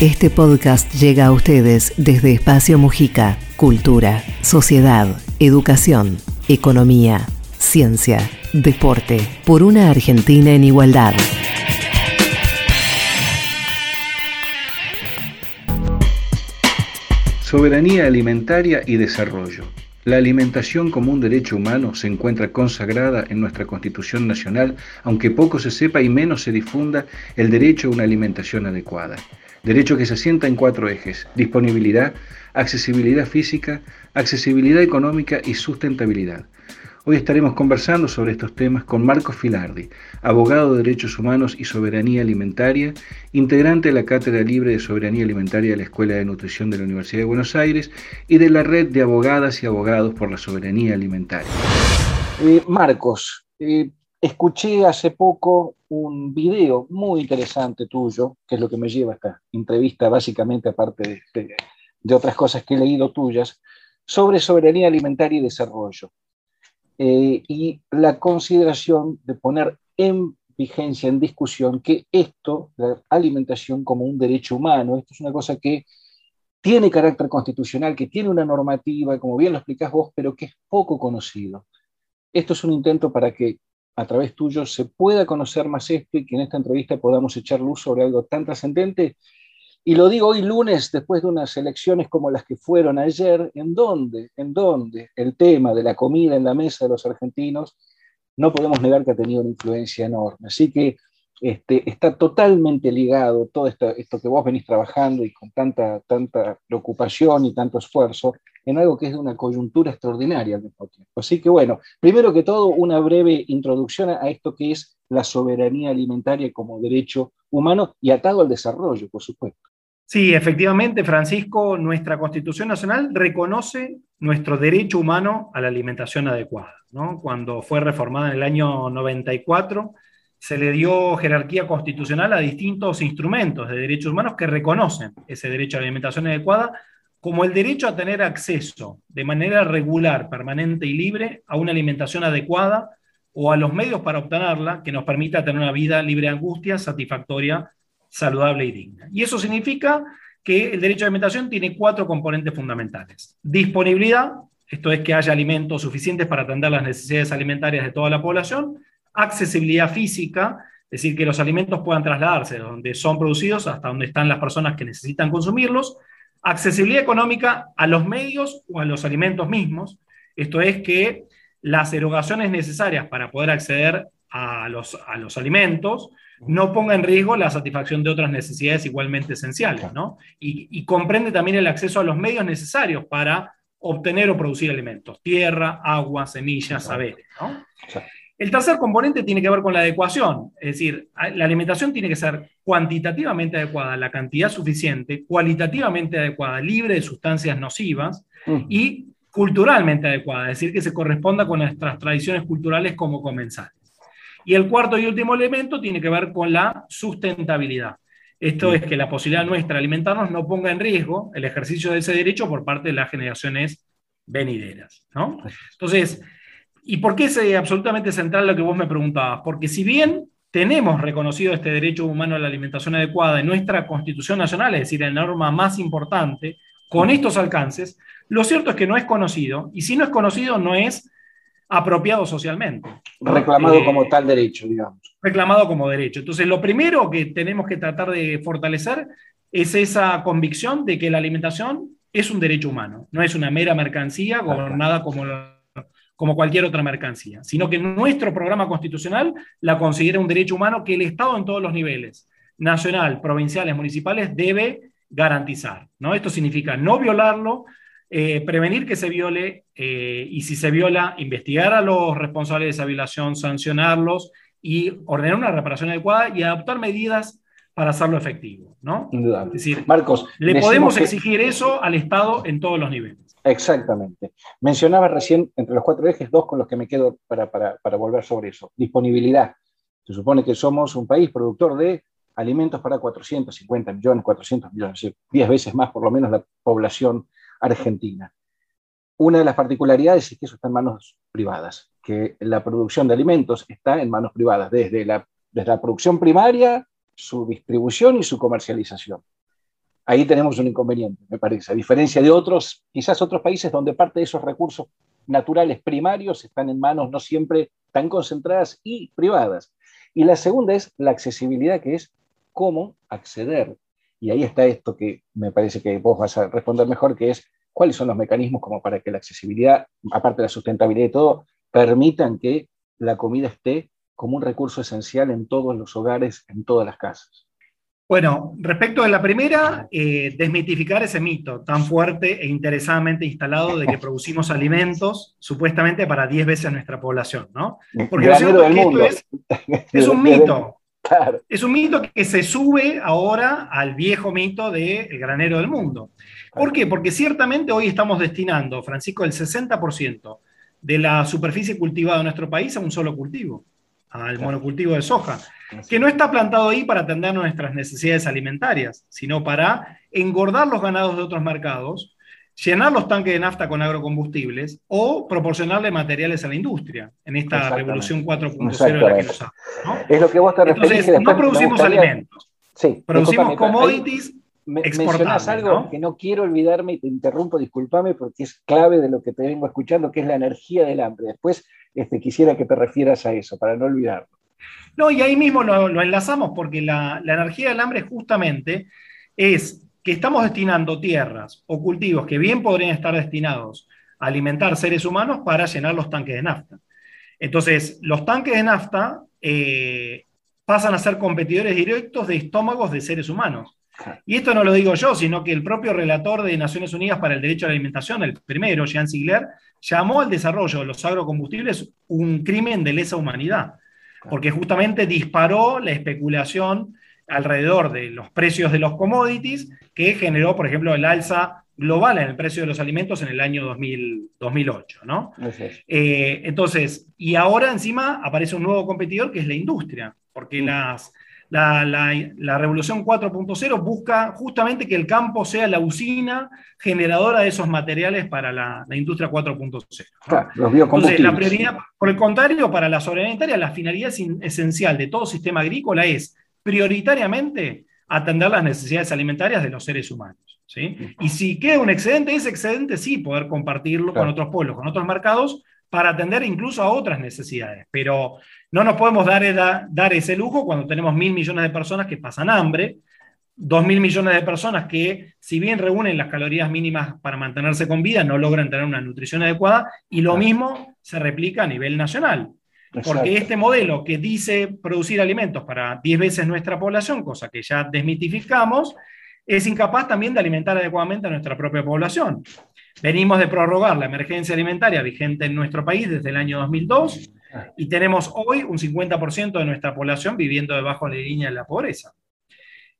Este podcast llega a ustedes desde Espacio Mujica. Cultura, sociedad, educación, economía, ciencia, deporte. Por una Argentina en igualdad. Soberanía alimentaria y desarrollo. La alimentación como un derecho humano se encuentra consagrada en nuestra Constitución Nacional, aunque poco se sepa y menos se difunda el derecho a una alimentación adecuada. Derecho que se asienta en cuatro ejes, disponibilidad, accesibilidad física, accesibilidad económica y sustentabilidad. Hoy estaremos conversando sobre estos temas con Marcos Filardi, abogado de Derechos Humanos y Soberanía Alimentaria, integrante de la Cátedra Libre de Soberanía Alimentaria de la Escuela de Nutrición de la Universidad de Buenos Aires y de la Red de Abogadas y Abogados por la Soberanía Alimentaria. Eh, Marcos, eh, escuché hace poco un video muy interesante tuyo, que es lo que me lleva a esta entrevista, básicamente, aparte de, de otras cosas que he leído tuyas, sobre soberanía alimentaria y desarrollo. Eh, y la consideración de poner en vigencia, en discusión, que esto, la alimentación como un derecho humano, esto es una cosa que tiene carácter constitucional, que tiene una normativa, como bien lo explicás vos, pero que es poco conocido. Esto es un intento para que a través tuyo se pueda conocer más esto y que en esta entrevista podamos echar luz sobre algo tan trascendente y lo digo hoy lunes, después de unas elecciones como las que fueron ayer, en donde, en donde el tema de la comida en la mesa de los argentinos no podemos negar que ha tenido una influencia enorme. Así que este, está totalmente ligado todo esto, esto, que vos venís trabajando y con tanta, tanta preocupación y tanto esfuerzo en algo que es de una coyuntura extraordinaria al mismo tiempo. Así que bueno, primero que todo, una breve introducción a esto que es la soberanía alimentaria como derecho humano y atado al desarrollo, por supuesto. Sí, efectivamente, Francisco, nuestra Constitución Nacional reconoce nuestro derecho humano a la alimentación adecuada. Cuando fue reformada en el año 94, se le dio jerarquía constitucional a distintos instrumentos de derechos humanos que reconocen ese derecho a la alimentación adecuada como el derecho a tener acceso de manera regular, permanente y libre a una alimentación adecuada o a los medios para obtenerla que nos permita tener una vida libre de angustia, satisfactoria saludable y digna. Y eso significa que el derecho a alimentación tiene cuatro componentes fundamentales. Disponibilidad, esto es que haya alimentos suficientes para atender las necesidades alimentarias de toda la población. Accesibilidad física, es decir, que los alimentos puedan trasladarse de donde son producidos hasta donde están las personas que necesitan consumirlos. Accesibilidad económica a los medios o a los alimentos mismos, esto es que las erogaciones necesarias para poder acceder a los, a los alimentos no ponga en riesgo la satisfacción de otras necesidades igualmente esenciales, ¿no? Y, comprende también el acceso a los medios necesarios para obtener o producir alimentos, tierra, agua, semillas, saberes, ¿no? El tercer componente tiene que ver con la adecuación, es decir, la alimentación tiene que ser cuantitativamente adecuada, la cantidad suficiente, cualitativamente adecuada, libre de sustancias nocivas y culturalmente adecuada, es decir, que se corresponda con nuestras tradiciones culturales como comensales. Y el cuarto y último elemento tiene que ver con la sustentabilidad. Esto es que la posibilidad nuestra de alimentarnos no ponga en riesgo el ejercicio de ese derecho por parte de las generaciones venideras. ¿no? Entonces, ¿y por qué es eh, absolutamente central lo que vos me preguntabas? Porque si bien tenemos reconocido este derecho humano a la alimentación adecuada en nuestra Constitución Nacional, es decir, en la norma más importante, con estos alcances, lo cierto es que no es conocido, y si no es conocido no es apropiado socialmente. Reclamado como eh, tal derecho, digamos. Reclamado como derecho. Entonces, lo primero que tenemos que tratar de fortalecer es esa convicción de que la alimentación es un derecho humano, no es una mera mercancía gobernada como, como cualquier otra mercancía, sino que nuestro programa constitucional la considera un derecho humano que el Estado en todos los niveles, nacional, provinciales, municipales, debe garantizar. ¿no? Esto significa no violarlo, eh, prevenir que se viole eh, y si se viola, investigar a los responsables de esa violación, sancionarlos y ordenar una reparación adecuada y adoptar medidas para hacerlo efectivo. ¿no? Es decir, Marcos, le podemos exigir eso al Estado en todos los niveles. Exactamente. Mencionaba recién entre los cuatro ejes dos con los que me quedo para, para, para volver sobre eso. Disponibilidad. Se supone que somos un país productor de alimentos para 450 millones, 400 millones, 10 veces más por lo menos la población Argentina. Una de las particularidades es que eso está en manos privadas, que la producción de alimentos está en manos privadas, desde la, desde la producción primaria, su distribución y su comercialización. Ahí tenemos un inconveniente, me parece, a diferencia de otros, quizás otros países donde parte de esos recursos naturales primarios están en manos no siempre tan concentradas y privadas. Y la segunda es la accesibilidad, que es cómo acceder. Y ahí está esto que me parece que vos vas a responder mejor, que es cuáles son los mecanismos como para que la accesibilidad, aparte de la sustentabilidad y todo, permitan que la comida esté como un recurso esencial en todos los hogares, en todas las casas. Bueno, respecto a la primera, eh, desmitificar ese mito tan fuerte e interesadamente instalado de que producimos alimentos supuestamente para 10 veces nuestra población, ¿no? Porque lo cierto es que esto es, es un mito. Es un mito que se sube ahora al viejo mito del granero del mundo. ¿Por qué? Porque ciertamente hoy estamos destinando, Francisco, el 60% de la superficie cultivada en nuestro país a un solo cultivo, al monocultivo de soja que no está plantado ahí para atender nuestras necesidades alimentarias, sino para engordar los ganados de otros mercados, llenar los tanques de nafta con agrocombustibles o proporcionarle materiales a la industria en esta revolución 4.0 de la que nos ¿no? Es lo que vos te referís. Entonces, no producimos alimentos. Sí, producimos commodities me, mencionas algo que no quiero olvidarme y te interrumpo, discúlpame, porque es clave de lo que te vengo escuchando, que es la energía del hambre. Después este, quisiera que te refieras a eso, para no olvidarlo. No, y ahí mismo lo, enlazamos porque la, energía del hambre justamente es que estamos destinando tierras o cultivos que bien podrían estar destinados a alimentar seres humanos para llenar los tanques de nafta. Entonces, los tanques de nafta eh, pasan a ser competidores directos de estómagos de seres humanos. Y esto no lo digo yo, sino que el propio relator de Naciones Unidas para el Derecho a la Alimentación, el primero, Jean Ziegler, llamó al desarrollo de los agrocombustibles un crimen de lesa humanidad porque justamente disparó la especulación alrededor de los precios de los commodities, que generó, por ejemplo, el alza global en el precio de los alimentos en el año 2008. ¿no? Eh, entonces, y ahora encima aparece un nuevo competidor que es la industria, porque mm. las, la, revolución 4.0 busca justamente que el campo sea la usina generadora de esos materiales para la, industria 4.0. Entonces, la prioridad, por el contrario, para la soberanía la finalidad esencial de todo sistema agrícola es prioritariamente atender las necesidades alimentarias de los seres humanos. ¿sí? Y si queda un excedente, ese excedente sí poder compartirlo con otros pueblos, con otros mercados, para atender incluso a otras necesidades. Pero no nos podemos dar, dar ese lujo cuando tenemos mil millones de personas que pasan hambre, dos mil millones de personas que, si bien reúnen las calorías mínimas para mantenerse con vida, no logran tener una nutrición adecuada, y lo mismo se replica a nivel nacional. Porque este modelo que dice producir alimentos para 10 veces nuestra población, cosa que ya desmitificamos, es incapaz también de alimentar adecuadamente a nuestra propia población. Venimos de prorrogar la emergencia alimentaria vigente en nuestro país desde el año 2002 y tenemos hoy un 50% de nuestra población viviendo debajo de la línea de la pobreza.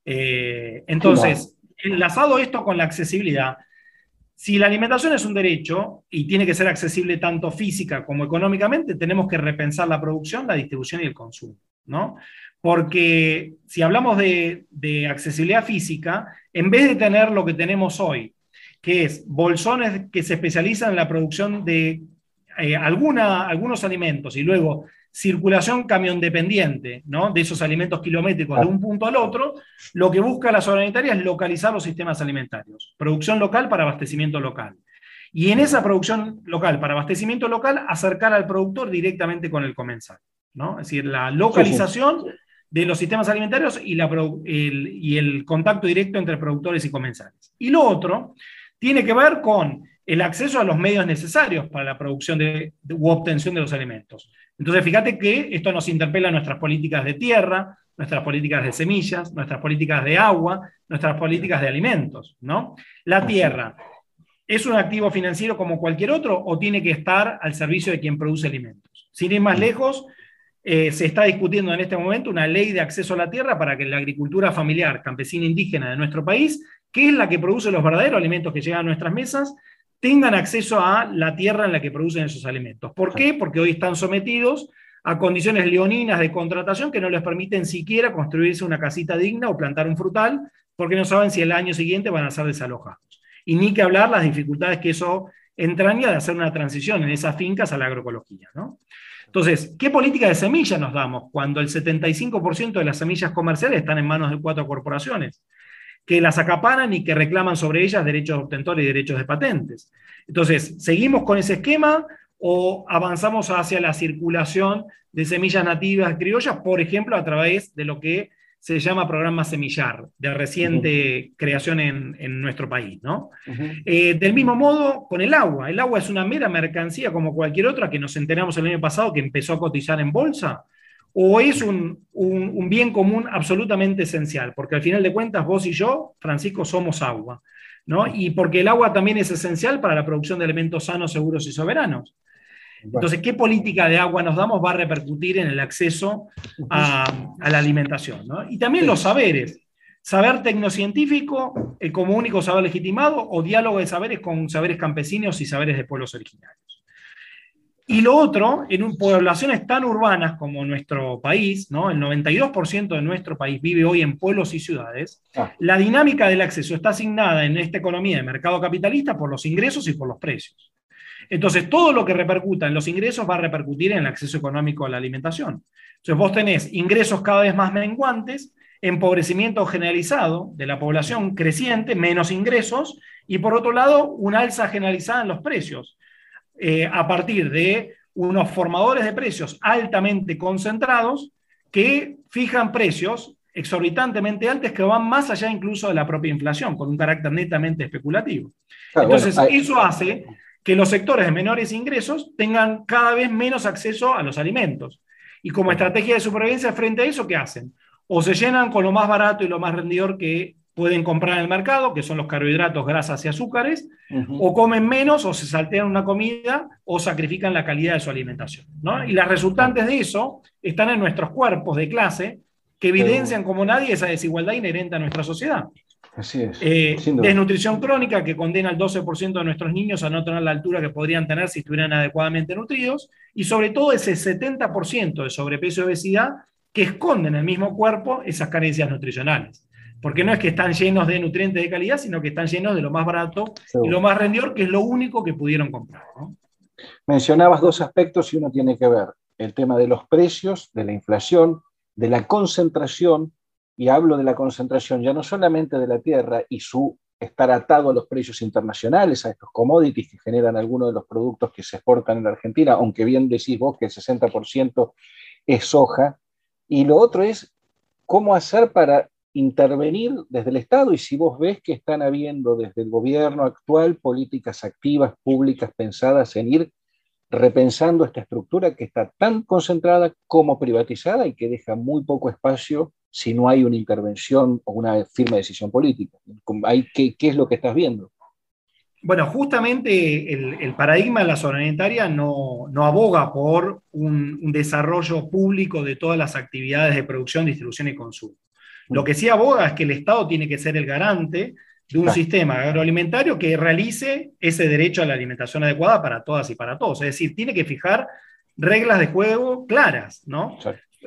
Eh, entonces, enlazado esto con la accesibilidad, si la alimentación es un derecho y tiene que ser accesible tanto física como económicamente, tenemos que repensar la producción, la distribución y el consumo. ¿no? Porque si hablamos de, de accesibilidad física, en vez de tener lo que tenemos hoy, que es bolsones que se especializan en la producción de eh, alguna, algunos alimentos y luego circulación camión dependiente ¿no? de esos alimentos kilométricos de un punto al otro, lo que busca la soberanía es localizar los sistemas alimentarios. Producción local para abastecimiento local. Y en esa producción local para abastecimiento local, acercar al productor directamente con el comensal. ¿no? Es decir, la localización de los sistemas alimentarios y, la, y el contacto directo entre productores y comensales. Y lo otro tiene que ver con el acceso a los medios necesarios para la producción de, u obtención de los alimentos. Entonces, fíjate que esto nos interpela nuestras políticas de tierra, nuestras políticas de semillas, nuestras políticas de agua, nuestras políticas de alimentos, ¿no? La tierra, ¿es un activo financiero como cualquier otro o tiene que estar al servicio de quien produce alimentos? Sin ir más lejos, eh, se está discutiendo en este momento una ley de acceso a la tierra para que la agricultura familiar campesina indígena de nuestro país que es la que produce los verdaderos alimentos que llegan a nuestras mesas, tengan acceso a la tierra en la que producen esos alimentos. ¿Por qué? Porque hoy están sometidos a condiciones leoninas de contratación que no les permiten siquiera construirse una casita digna o plantar un frutal, porque no saben si el año siguiente van a ser desalojados. Y ni que hablar las dificultades que eso entraña de hacer una transición en esas fincas a la agroecología. Entonces, ¿qué política de semilla nos damos cuando el 75% de las semillas comerciales están en manos de cuatro corporaciones? Que las acaparan y que reclaman sobre ellas derechos de obtentor y derechos de patentes. Entonces, ¿seguimos con ese esquema o avanzamos hacia la circulación de semillas nativas criollas, por ejemplo, a través de lo que se llama programa Semillar, de reciente creación en, nuestro país. ¿no? Eh, del mismo modo, con el agua. El agua es una mera mercancía como cualquier otra que nos enteramos el año pasado que empezó a cotizar en bolsa, o es un, un bien común absolutamente esencial, porque al final de cuentas vos y yo, Francisco, somos agua. ¿no? Y porque el agua también es esencial para la producción de alimentos sanos, seguros y soberanos. Entonces, ¿qué política de agua nos damos va a repercutir en el acceso a, la alimentación? Y también los saberes. Saber tecnocientífico eh, como único saber legitimado o diálogo de saberes con saberes campesinos y saberes de pueblos originarios. Y lo otro, en poblaciones tan urbanas como nuestro país, ¿no? el 92% de nuestro país vive hoy en pueblos y ciudades, ah. la dinámica del acceso está asignada en esta economía de mercado capitalista por los ingresos y por los precios. Entonces, todo lo que repercuta en los ingresos va a repercutir en el acceso económico a la alimentación. Entonces, vos tenés ingresos cada vez más menguantes, empobrecimiento generalizado de la población creciente, menos ingresos, y por otro lado, una alza generalizada en los precios, eh, a partir de unos formadores de precios altamente concentrados que fijan precios exorbitantemente altos que van más allá incluso de la propia inflación, con un carácter netamente especulativo. Entonces, eso hace que los sectores de menores ingresos tengan cada vez menos acceso a los alimentos. Y como estrategia de supervivencia frente a eso, ¿qué hacen? O se llenan con lo más barato y lo más rendidor que pueden comprar en el mercado, que son los carbohidratos, grasas y azúcares, o comen menos, o se saltean una comida, o sacrifican la calidad de su alimentación. Y las resultantes de eso están en nuestros cuerpos de clase, que evidencian como nadie esa desigualdad inherente a nuestra sociedad. Así es. Eh, desnutrición crónica que condena al 12% de nuestros niños a no tener la altura que podrían tener si estuvieran adecuadamente nutridos. Y sobre todo ese 70% de sobrepeso y obesidad que esconden en el mismo cuerpo esas carencias nutricionales. Porque no es que están llenos de nutrientes de calidad, sino que están llenos de lo más barato y lo más rendidor, que es lo único que pudieron comprar. Mencionabas dos aspectos y uno tiene que ver. El tema de los precios, de la inflación, de la concentración y hablo de la concentración ya no solamente de la tierra y su estar atado a los precios internacionales, a estos commodities que generan algunos de los productos que se exportan en la Argentina, aunque bien decís vos que el 60% es soja, y lo otro es cómo hacer para intervenir desde el Estado y si vos ves que están habiendo desde el gobierno actual políticas activas públicas pensadas en ir repensando esta estructura que está tan concentrada como privatizada y que deja muy poco espacio si no hay una intervención o una firme decisión política. ¿Qué, qué es lo que estás viendo? Bueno, justamente el, paradigma de la soberanitaria no, no aboga por un, desarrollo público de todas las actividades de producción, distribución y consumo. Lo que sí aboga es que el Estado tiene que ser el garante de un sistema agroalimentario que realice ese derecho a la alimentación adecuada para todas y para todos. Es decir, tiene que fijar reglas de juego claras, ¿no?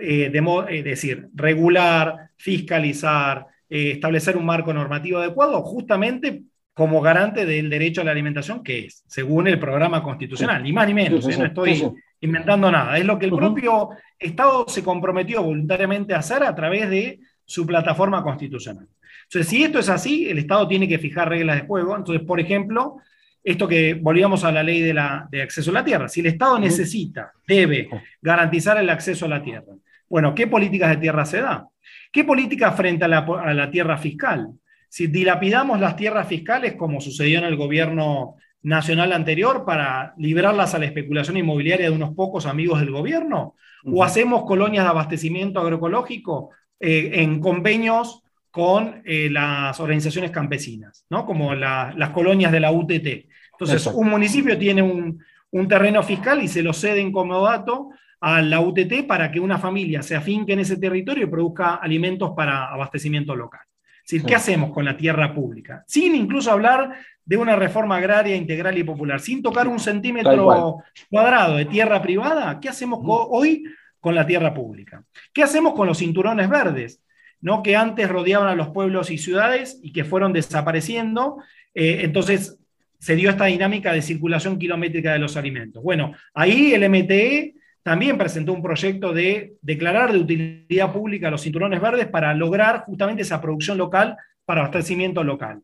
Eh, de, es decir, regular, fiscalizar, eh, establecer un marco normativo adecuado, justamente como garante del derecho a la alimentación que es, según el programa constitucional, ni más ni menos, ¿eh? no estoy inventando nada, es lo que el propio Estado se comprometió voluntariamente a hacer a través de su plataforma constitucional. Entonces, si esto es así, el Estado tiene que fijar reglas de juego. Entonces, por ejemplo, esto que volvíamos a la ley de, la, de acceso a la tierra. Si el Estado necesita, debe garantizar el acceso a la tierra, bueno, ¿qué políticas de tierra se da? ¿Qué política frente a la, tierra fiscal? Si dilapidamos las tierras fiscales, como sucedió en el gobierno nacional anterior, para librarlas a la especulación inmobiliaria de unos pocos amigos del gobierno, o hacemos colonias de abastecimiento agroecológico eh, en convenios con eh, las organizaciones campesinas, ¿no? como las colonias de la UTT. Entonces, un municipio tiene un, un, terreno fiscal y se lo cede en comodato a la UTT para que una familia se afinque en ese territorio y produzca alimentos para abastecimiento local. Es decir, ¿qué hacemos con la tierra pública? Sin incluso hablar de una reforma agraria integral y popular, sin tocar un centímetro cuadrado de tierra privada, ¿qué hacemos hoy con la tierra pública? ¿Qué hacemos con los cinturones verdes? ¿no? que antes rodeaban a los pueblos y ciudades y que fueron desapareciendo. Eh, entonces se dio esta dinámica de circulación kilométrica de los alimentos. Bueno, ahí el MTE también presentó un proyecto de declarar de utilidad pública los cinturones verdes para lograr justamente esa producción local para abastecimiento local.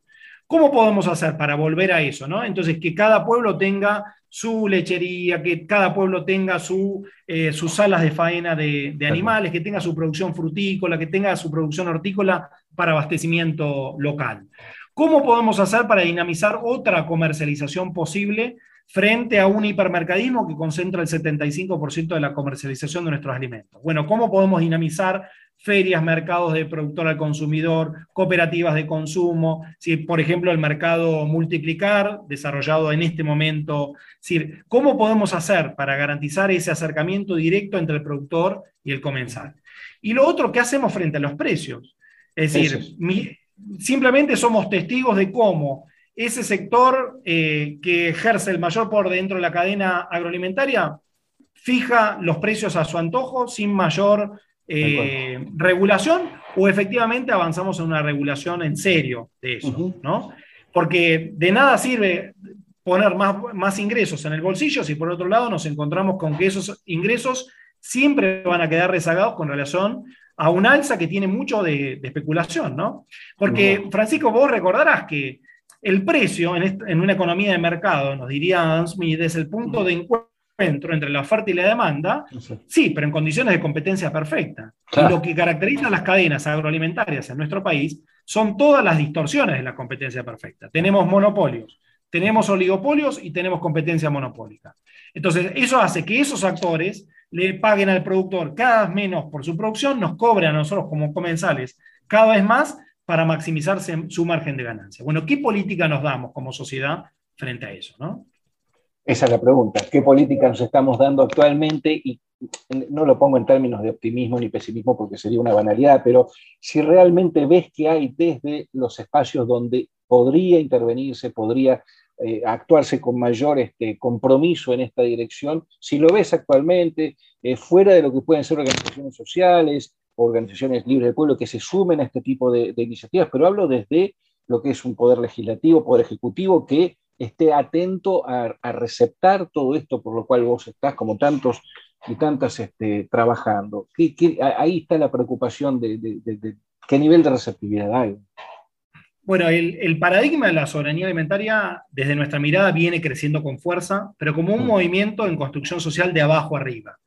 ¿Cómo podemos hacer para volver a eso? ¿no? Entonces, que cada pueblo tenga su lechería, que cada pueblo tenga su, eh, sus salas de faena de, animales, que tenga su producción frutícola, que tenga su producción hortícola para abastecimiento local. ¿Cómo podemos hacer para dinamizar otra comercialización posible frente a un hipermercadismo que concentra el 75% de la comercialización de nuestros alimentos? Bueno, ¿cómo podemos dinamizar ferias, mercados de productor al consumidor, cooperativas de consumo, si, por ejemplo, el mercado multiplicar, desarrollado en este momento. ¿Cómo podemos hacer para garantizar ese acercamiento directo entre el productor y el comensal? Y lo otro, ¿qué hacemos frente a los precios? Es decir, simplemente somos testigos de cómo ese sector eh, que ejerce el mayor por dentro de la cadena agroalimentaria fija los precios a su antojo sin mayor eh, regulación o efectivamente avanzamos en una regulación en serio de eso, ¿no? Porque de nada sirve poner más, más ingresos en el bolsillo si por otro lado nos encontramos con que esos ingresos siempre van a quedar rezagados con relación a un alza que tiene mucho de, especulación, ¿no? Porque, Francisco, vos recordarás que el precio en, en, una economía de mercado, nos diría Adam Smith, es el punto de encuentro entre la oferta y la demanda, sí, pero en condiciones de competencia perfecta. Y lo que caracteriza a las cadenas agroalimentarias en nuestro país son todas las distorsiones de la competencia perfecta. Tenemos monopolios, tenemos oligopolios y tenemos competencia monopólica. Entonces, eso hace que esos actores le paguen al productor cada vez menos por su producción, nos cobren a nosotros como comensales cada vez más para maximizar su margen de ganancia. Bueno, ¿qué política nos damos como sociedad frente a eso? ¿no? Esa es la pregunta. ¿Qué política nos estamos dando actualmente? Y no lo pongo en términos de optimismo ni pesimismo porque sería una banalidad, pero si realmente ves que hay desde los espacios donde podría intervenirse, podría eh, actuarse con mayor este, compromiso en esta dirección, si lo ves actualmente, eh, fuera de lo que pueden ser organizaciones sociales, organizaciones libres del pueblo que se sumen a este tipo de, de iniciativas, pero hablo desde lo que es un poder legislativo, poder ejecutivo que esté atento a, receptar todo esto por lo cual vos estás, como tantos y tantas, este, trabajando. ahí está la preocupación de, qué nivel de receptividad hay. Bueno, el, paradigma de la soberanía alimentaria, desde nuestra mirada, viene creciendo con fuerza, pero como un mm. movimiento en construcción social de abajo arriba.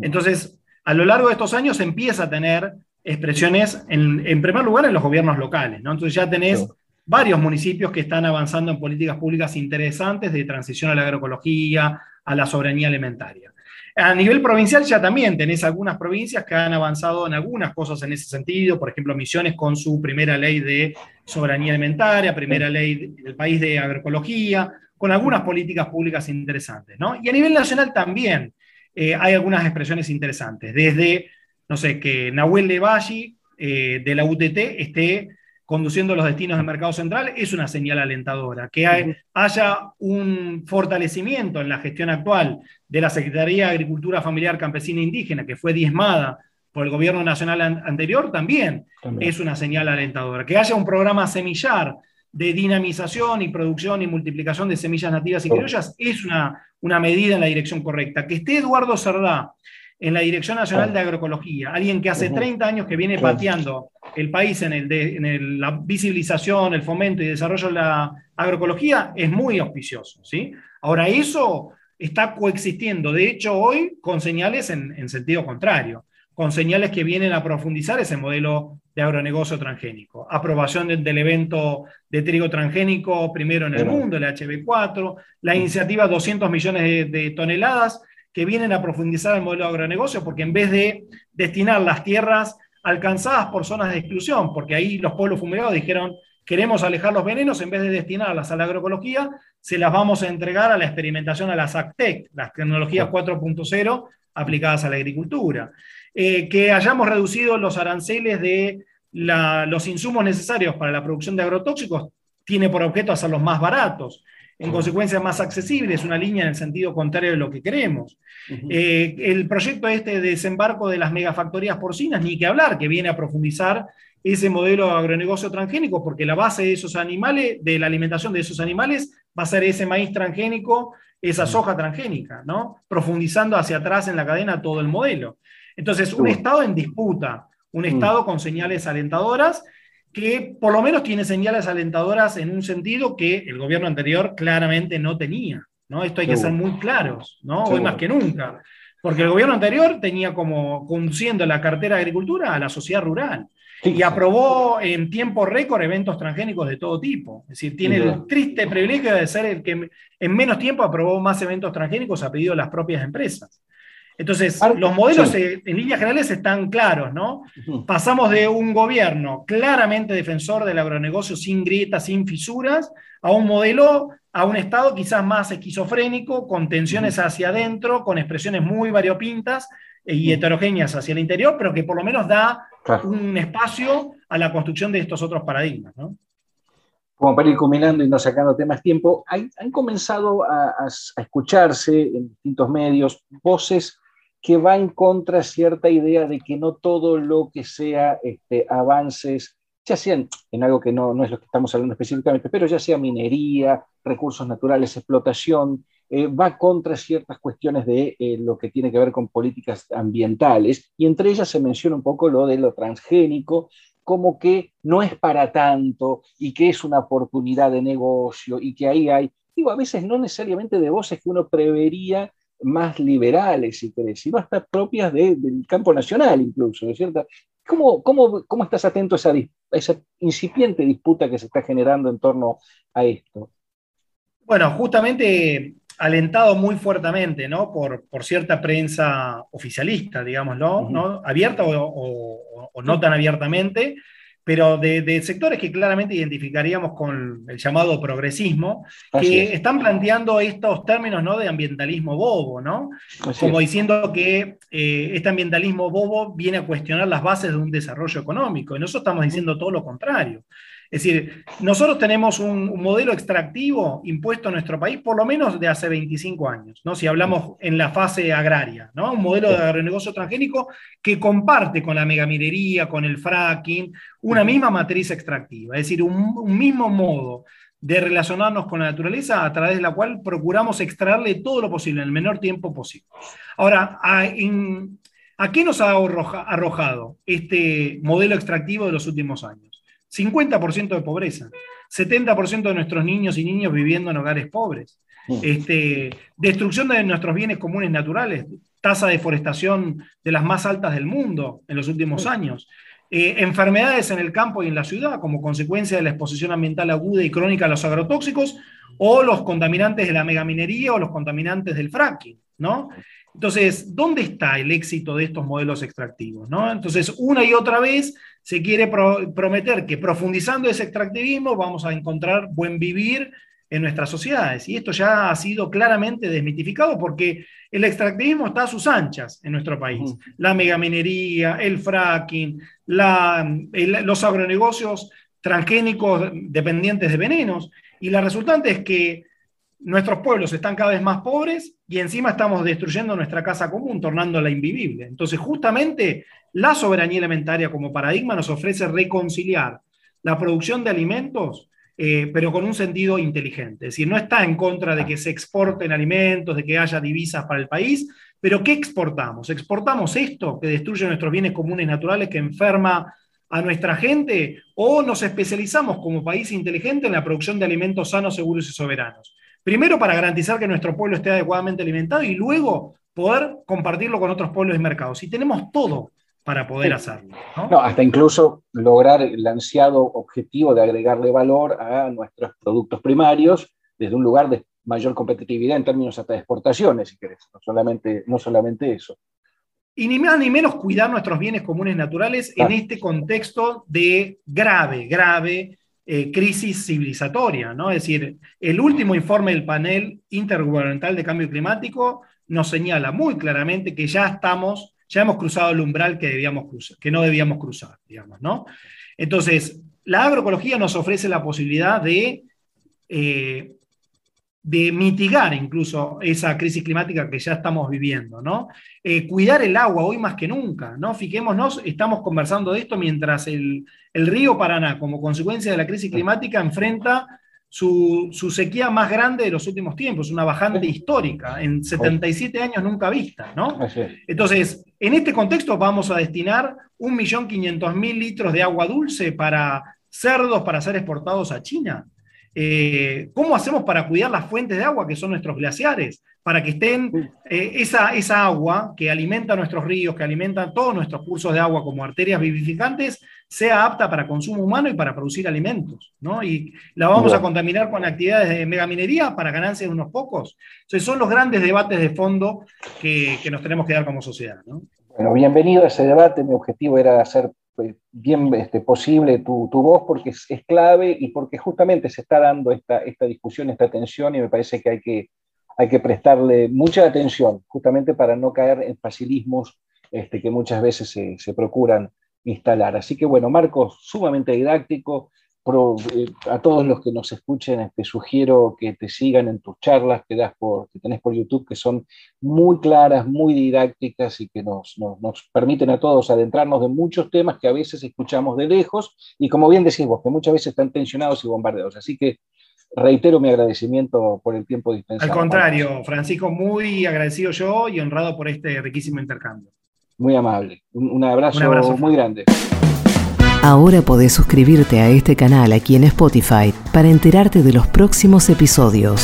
Entonces, a lo largo de estos años empieza a tener expresiones, en, primer lugar, en los gobiernos locales. ¿no? Entonces ya tenés varios municipios que están avanzando en políticas públicas interesantes de transición a la agroecología, a la soberanía alimentaria. A nivel provincial ya también tenés algunas provincias que han avanzado en algunas cosas en ese sentido, por ejemplo, Misiones con su primera ley de soberanía alimentaria, primera ley del país de agroecología, con algunas políticas públicas interesantes. ¿no? Y a nivel nacional también eh, hay algunas expresiones interesantes, desde, no sé, que Nahuel Levalli eh, de la UTT esté conduciendo los destinos del mercado central es una señal alentadora. Que haya un fortalecimiento en la gestión actual de la Secretaría de Agricultura Familiar Campesina e Indígena, que fue diezmada por el gobierno nacional anterior, también, es una señal alentadora. Que haya un programa semillar de dinamización y producción y multiplicación de semillas nativas y criollas es una, una medida en la dirección correcta. Que esté Eduardo Cerdá en la Dirección Nacional de Agroecología, alguien que hace 30 años que viene pateando el país en, el en la visibilización, el fomento y desarrollo de la agroecología, es muy auspicioso. ¿sí? Ahora, eso está coexistiendo, de hecho, hoy con señales en, sentido contrario, con señales que vienen a profundizar ese modelo de agronegocio transgénico. Aprobación del, evento de trigo transgénico primero en el mundo, el HB4, la iniciativa 200 millones de toneladas que vienen a profundizar el modelo de agronegocio, porque en vez de destinar las tierras alcanzadas por zonas de exclusión, porque ahí los pueblos fumigados dijeron, queremos alejar los venenos, en vez de destinarlas a la agroecología, se las vamos a entregar a la experimentación, a las ACTEC, las tecnologías 4.0 aplicadas a la agricultura. Eh, que hayamos reducido los aranceles de los insumos necesarios para la producción de agrotóxicos tiene por objeto hacerlos más baratos en consecuencia más accesible, es una línea en el sentido contrario de lo que queremos. Eh, el proyecto este de desembarco de las megafactorías porcinas, ni que hablar, que viene a profundizar ese modelo de agronegocio transgénico, porque la base de esos animales, de la alimentación de esos animales, va a ser ese maíz transgénico, esa soja transgénica, ¿no? Profundizando hacia atrás en la cadena todo el modelo. Entonces, un Estado en disputa, un Estado con señales alentadoras que por lo menos tiene señales alentadoras en un sentido que el gobierno anterior claramente no tenía. ¿no? Esto hay que ser muy claros, ¿no? hoy más que nunca. Porque el gobierno anterior tenía como conduciendo la cartera de agricultura a la sociedad rural. y aprobó en tiempo récord eventos transgénicos de todo tipo. Es decir, tiene el triste privilegio de ser el que en menos tiempo aprobó más eventos transgénicos a pedido de las propias empresas. Entonces, los modelos en líneas generales están claros, ¿no? Pasamos de un gobierno claramente defensor del agronegocio sin grietas, sin fisuras, a un modelo, a un Estado quizás más esquizofrénico, con tensiones hacia adentro, con expresiones muy variopintas y heterogéneas hacia el interior, pero que por lo menos da un espacio a la construcción de estos otros paradigmas, ¿no? Como para ir combinando y no sacando temas tiempo, han comenzado a, a escucharse en distintos medios voces que va en contra cierta idea de que no todo lo que sea este, avances, ya sean en algo que no, no, es lo que estamos hablando específicamente, pero ya sea minería, recursos naturales, explotación, eh, va contra ciertas cuestiones de eh, lo que tiene que ver con políticas ambientales, y entre ellas se menciona un poco lo de lo transgénico, como que no es para tanto y que es una oportunidad de negocio y que ahí hay, digo, a veces no necesariamente de voces que uno prevería más liberales, si querés, sino hasta propias del campo nacional incluso, ¿no es cierto? ¿Cómo, cómo, cómo estás atento a esa, esa, incipiente disputa que se está generando en torno a esto? Bueno, justamente alentado muy fuertemente ¿no? por, por cierta prensa oficialista, digámoslo, ¿no? abierta o, o, no tan abiertamente, pero de, sectores que claramente identificaríamos con el llamado progresismo, que están planteando estos términos ¿no? de ambientalismo bobo, ¿no? Como diciendo que eh, este ambientalismo bobo viene a cuestionar las bases de un desarrollo económico, y nosotros estamos diciendo todo lo contrario. Es decir, nosotros tenemos un, modelo extractivo impuesto en nuestro país por lo menos de hace 25 años, ¿no? si hablamos en la fase agraria, ¿no? un modelo de agronegocio transgénico que comparte con la megaminería, con el fracking, una misma matriz extractiva, es decir, un, mismo modo de relacionarnos con la naturaleza a través de la cual procuramos extraerle todo lo posible en el menor tiempo posible. Ahora, ¿a, ¿a qué nos ha arrojado este modelo extractivo de los últimos años? 50% de pobreza, 70% de nuestros niños y niños viviendo en hogares pobres, este, destrucción de nuestros bienes comunes naturales, tasa de deforestación de las más altas del mundo en los últimos años, eh, enfermedades en el campo y en la ciudad como consecuencia de la exposición ambiental aguda y crónica a los agrotóxicos o los contaminantes de la megaminería o los contaminantes del fracking, ¿no? Entonces, ¿dónde está el éxito de estos modelos extractivos? ¿no? Entonces, una y otra vez se quiere prometer que profundizando ese extractivismo vamos a encontrar buen vivir en nuestras sociedades. Y esto ya ha sido claramente desmitificado porque el extractivismo está a sus anchas en nuestro país. La megaminería, el fracking, los agronegocios transgénicos dependientes de venenos. Y la resultante es que nuestros pueblos están cada vez más pobres y encima estamos destruyendo nuestra casa común, tornándola invivible. Entonces, justamente la soberanía alimentaria como paradigma nos ofrece reconciliar la producción de alimentos, eh, pero con un sentido inteligente. Es decir, no está en contra de que se exporten alimentos, de que haya divisas para el país, pero ¿qué exportamos? ¿Exportamos esto que destruye nuestros bienes comunes naturales, que enferma a nuestra gente, o nos especializamos como país inteligente en la producción de alimentos sanos, seguros y soberanos? Primero para garantizar que nuestro pueblo esté adecuadamente alimentado y luego poder compartirlo con otros pueblos y mercados. Y tenemos todo para poder hacerlo. ¿no? hasta incluso lograr el ansiado objetivo de agregarle valor a nuestros productos primarios desde un lugar de mayor competitividad en términos hasta de exportaciones, si querés, no solamente, no solamente eso. Y ni más ni menos cuidar nuestros bienes comunes naturales en este contexto de grave, grave eh, crisis civilizatoria, ¿no? Es decir, el último informe del panel intergubernamental de cambio climático nos señala muy claramente que ya estamos, ya hemos cruzado el umbral que, debíamos cruzar, que no debíamos cruzar, digamos, ¿no? Entonces, la agroecología nos ofrece la posibilidad de eh, de mitigar incluso esa crisis climática que ya estamos viviendo, ¿no? Eh, cuidar el agua hoy más que nunca, ¿no? Fijémonos, estamos conversando de esto mientras el, río Paraná, como consecuencia de la crisis climática, enfrenta su, sequía más grande de los últimos tiempos, una bajante histórica, en 77 años nunca vista, ¿no? Entonces, en este contexto vamos a destinar 1.500.000 litros de agua dulce para cerdos para ser exportados a China. Eh, ¿Cómo hacemos para cuidar las fuentes de agua que son nuestros glaciares? Para que estén eh, esa, esa agua que alimenta nuestros ríos, que alimenta todos nuestros cursos de agua como arterias vivificantes, sea apta para consumo humano y para producir alimentos. ¿no? Y la vamos a contaminar con actividades de megaminería para ganancias de unos pocos. Entonces son los grandes debates de fondo que, que nos tenemos que dar como sociedad. ¿no? Bueno, bienvenido a ese debate. Mi objetivo era hacer bien este, posible tu, tu, voz porque es, es, clave y porque justamente se está dando esta, esta discusión, esta tensión y me parece que hay, que hay que prestarle mucha atención justamente para no caer en facilismos este, que muchas veces se, se procuran instalar. Así que bueno, Marcos, sumamente didáctico, Pro, eh, a todos los que nos escuchen, te este, sugiero que te sigan en tus charlas que, das por, que tenés por YouTube, que son muy claras, muy didácticas y que nos, nos, nos, permiten a todos adentrarnos de muchos temas que a veces escuchamos de lejos y como bien decís vos, que muchas veces están tensionados y bombardeados. Así que reitero mi agradecimiento por el tiempo dispensado. Al contrario, Francisco, muy agradecido yo y honrado por este riquísimo intercambio. Muy amable. Un, un abrazo, un abrazo muy grande. Ahora podés suscribirte a este canal aquí en Spotify para enterarte de los próximos episodios.